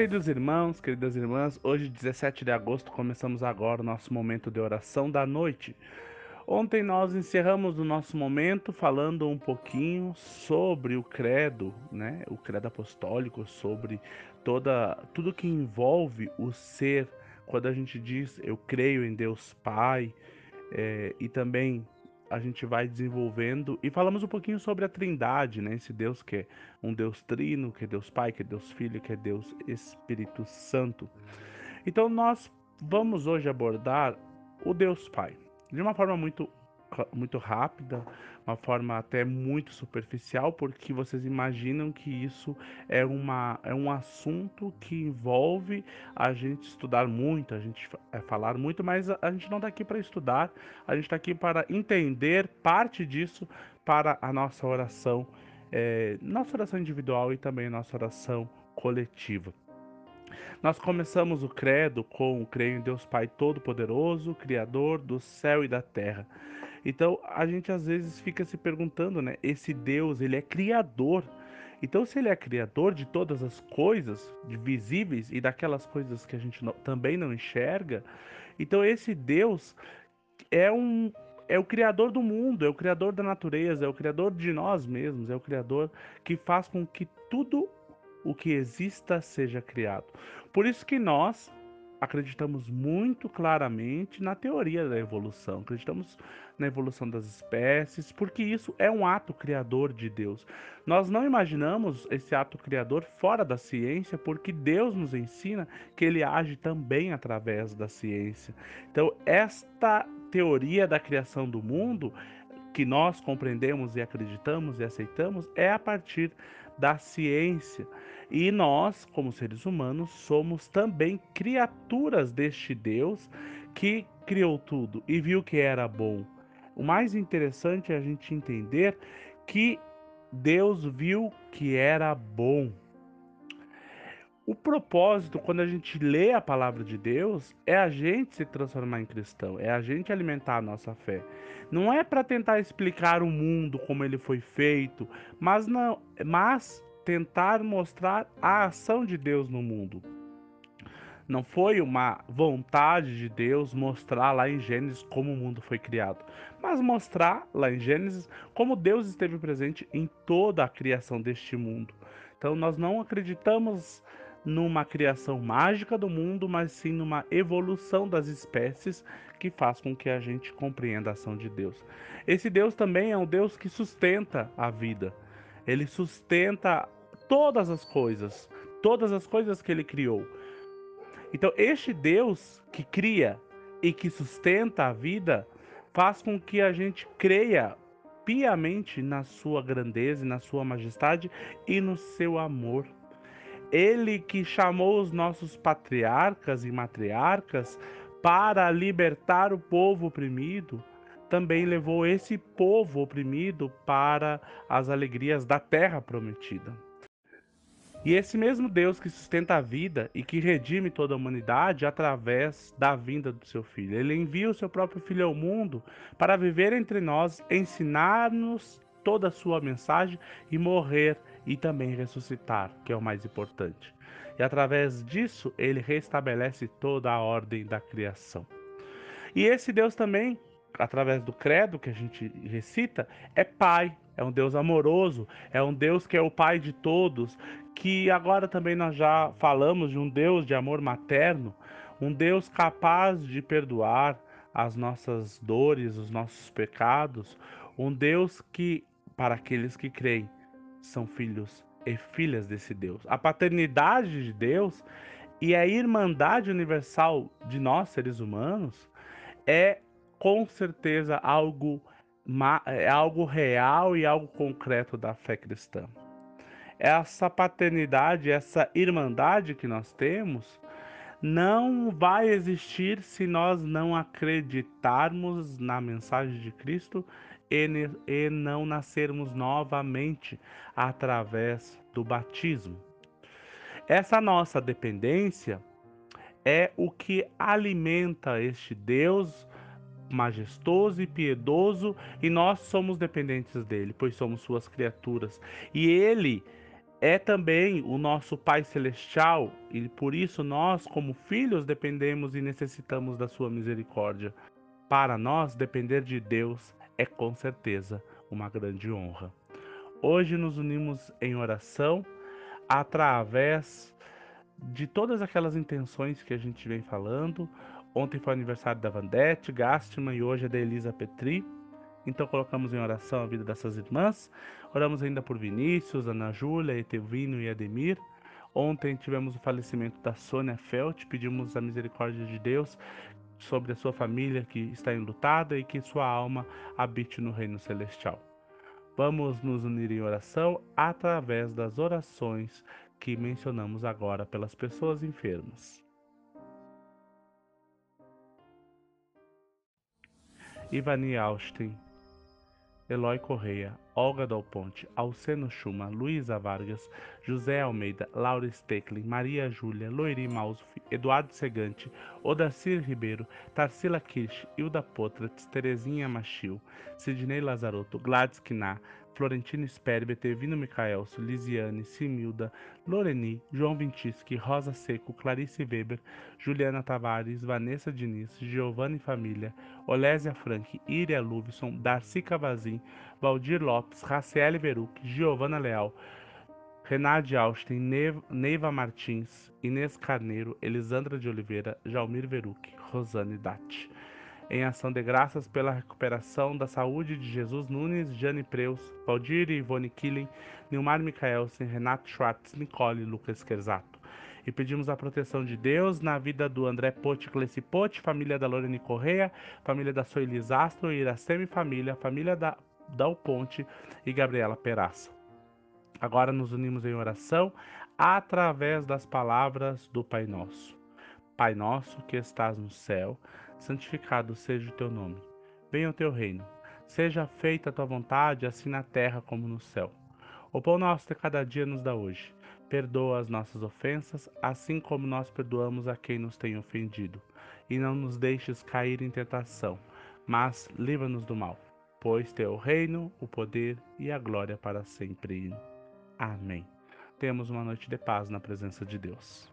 Queridos irmãos, queridas irmãs, hoje, 17 de agosto, começamos agora o nosso momento de oração da noite. Ontem nós encerramos o nosso momento falando um pouquinho sobre o credo, né? O credo apostólico, sobre toda tudo que envolve o ser. Quando a gente diz eu creio em Deus Pai, é, e também a gente vai desenvolvendo e falamos um pouquinho sobre a Trindade, né? Esse Deus que é um Deus trino, que é Deus Pai, que é Deus Filho, que é Deus Espírito Santo. Então nós vamos hoje abordar o Deus Pai de uma forma muito muito rápida, uma forma até muito superficial, porque vocês imaginam que isso é, uma, é um assunto que envolve a gente estudar muito, a gente é, falar muito, mas a, a gente não está aqui para estudar, a gente está aqui para entender parte disso para a nossa oração, é, nossa oração individual e também nossa oração coletiva. Nós começamos o credo com o creio em Deus Pai Todo-Poderoso, Criador do céu e da terra. Então a gente às vezes fica se perguntando, né? Esse Deus, ele é criador. Então, se ele é criador de todas as coisas visíveis e daquelas coisas que a gente não, também não enxerga, então esse Deus é um é o criador do mundo, é o criador da natureza, é o criador de nós mesmos, é o criador que faz com que tudo o que exista seja criado. Por isso que nós acreditamos muito claramente na teoria da evolução, acreditamos na evolução das espécies, porque isso é um ato criador de Deus. Nós não imaginamos esse ato criador fora da ciência, porque Deus nos ensina que ele age também através da ciência. Então, esta teoria da criação do mundo que nós compreendemos e acreditamos e aceitamos é a partir da ciência. E nós, como seres humanos, somos também criaturas deste Deus que criou tudo e viu que era bom. O mais interessante é a gente entender que Deus viu que era bom. O propósito, quando a gente lê a palavra de Deus, é a gente se transformar em cristão, é a gente alimentar a nossa fé. Não é para tentar explicar o mundo como ele foi feito, mas não, mas tentar mostrar a ação de Deus no mundo. Não foi uma vontade de Deus mostrar lá em Gênesis como o mundo foi criado, mas mostrar lá em Gênesis como Deus esteve presente em toda a criação deste mundo. Então nós não acreditamos numa criação mágica do mundo, mas sim numa evolução das espécies que faz com que a gente compreenda a ação de Deus. Esse Deus também é um Deus que sustenta a vida. Ele sustenta todas as coisas, todas as coisas que ele criou. Então, este Deus que cria e que sustenta a vida faz com que a gente creia piamente na sua grandeza na sua majestade e no seu amor. Ele que chamou os nossos patriarcas e matriarcas para libertar o povo oprimido, também levou esse povo oprimido para as alegrias da terra prometida. E esse mesmo Deus que sustenta a vida e que redime toda a humanidade através da vinda do seu Filho. Ele envia o seu próprio Filho ao mundo para viver entre nós, ensinar-nos toda a sua mensagem e morrer e também ressuscitar, que é o mais importante. E através disso, ele restabelece toda a ordem da criação. E esse Deus também, através do credo que a gente recita, é Pai, é um Deus amoroso, é um Deus que é o Pai de todos, que agora também nós já falamos de um Deus de amor materno, um Deus capaz de perdoar as nossas dores, os nossos pecados, um Deus que, para aqueles que creem, são filhos e filhas desse Deus. A paternidade de Deus e a irmandade universal de nós, seres humanos, é com certeza algo, é algo real e algo concreto da fé cristã. Essa paternidade, essa irmandade que nós temos, não vai existir se nós não acreditarmos na mensagem de Cristo e, não nascermos novamente através do batismo. Essa nossa dependência é o que alimenta este Deus majestoso e piedoso, e nós somos dependentes dele, pois somos suas criaturas. E ele é também o nosso Pai Celestial e por isso nós, como filhos, dependemos e necessitamos da Sua misericórdia. Para nós, depender de Deus é com certeza uma grande honra. Hoje nos unimos em oração através de todas aquelas intenções que a gente vem falando. Ontem foi aniversário da Vandete, Gastman e hoje é da Elisa Petri. Então colocamos em oração a vida dessas irmãs. Oramos ainda por Vinícius, Ana Júlia, Etevino e Ademir. Ontem tivemos o falecimento da Sônia Felt. Pedimos a misericórdia de Deus sobre a sua família que está enlutada e que sua alma habite no reino celestial. Vamos nos unir em oração através das orações que mencionamos agora pelas pessoas enfermas. Ivani Austin Eloy Correia, Olga Dal Ponte, Alceno Chuma, Luísa Vargas, José Almeida, Laura Stecklin, Maria Júlia, Loiri Mausuf, Eduardo Segante, Odacir Ribeiro, Tarsila Kirsch, Hilda Potratz, Terezinha Machil, Sidney Lazarotto, Gladys Quiná, Florentino Sperber, Tevino Micaelso, Lisiane, Similda, Loreni, João Vintischi, Rosa Seco, Clarice Weber, Juliana Tavares, Vanessa Diniz, Giovanni Família, Olésia Frank, Iria Luvison, Darcy Cavazin, Valdir Lopes, Raciele Veruc, Giovana Leal, Renate Austin, Neiva Martins, Inês Carneiro, Elisandra de Oliveira, Jalmir Veruc, Rosane Datti em ação de graças pela recuperação da saúde de Jesus Nunes, Jane Preus, Valdir e Ivone Killing, Nilmar Michaelsen, Renato Schwartz, Nicole e Lucas Querzato. E pedimos a proteção de Deus na vida do André Pote Cleci Pote, família da Lorene Correia, família da Soelis Astro, Iraceme Família, família da Dal Ponte e Gabriela Peraça. Agora nos unimos em oração através das palavras do Pai Nosso. Pai nosso que estás no céu, santificado seja o teu nome. Venha o teu reino. Seja feita a tua vontade, assim na terra como no céu. O pão nosso de cada dia nos dá hoje. Perdoa as nossas ofensas, assim como nós perdoamos a quem nos tem ofendido. E não nos deixes cair em tentação, mas livra-nos do mal. Pois teu reino, o poder e a glória para sempre. Amém. Temos uma noite de paz na presença de Deus.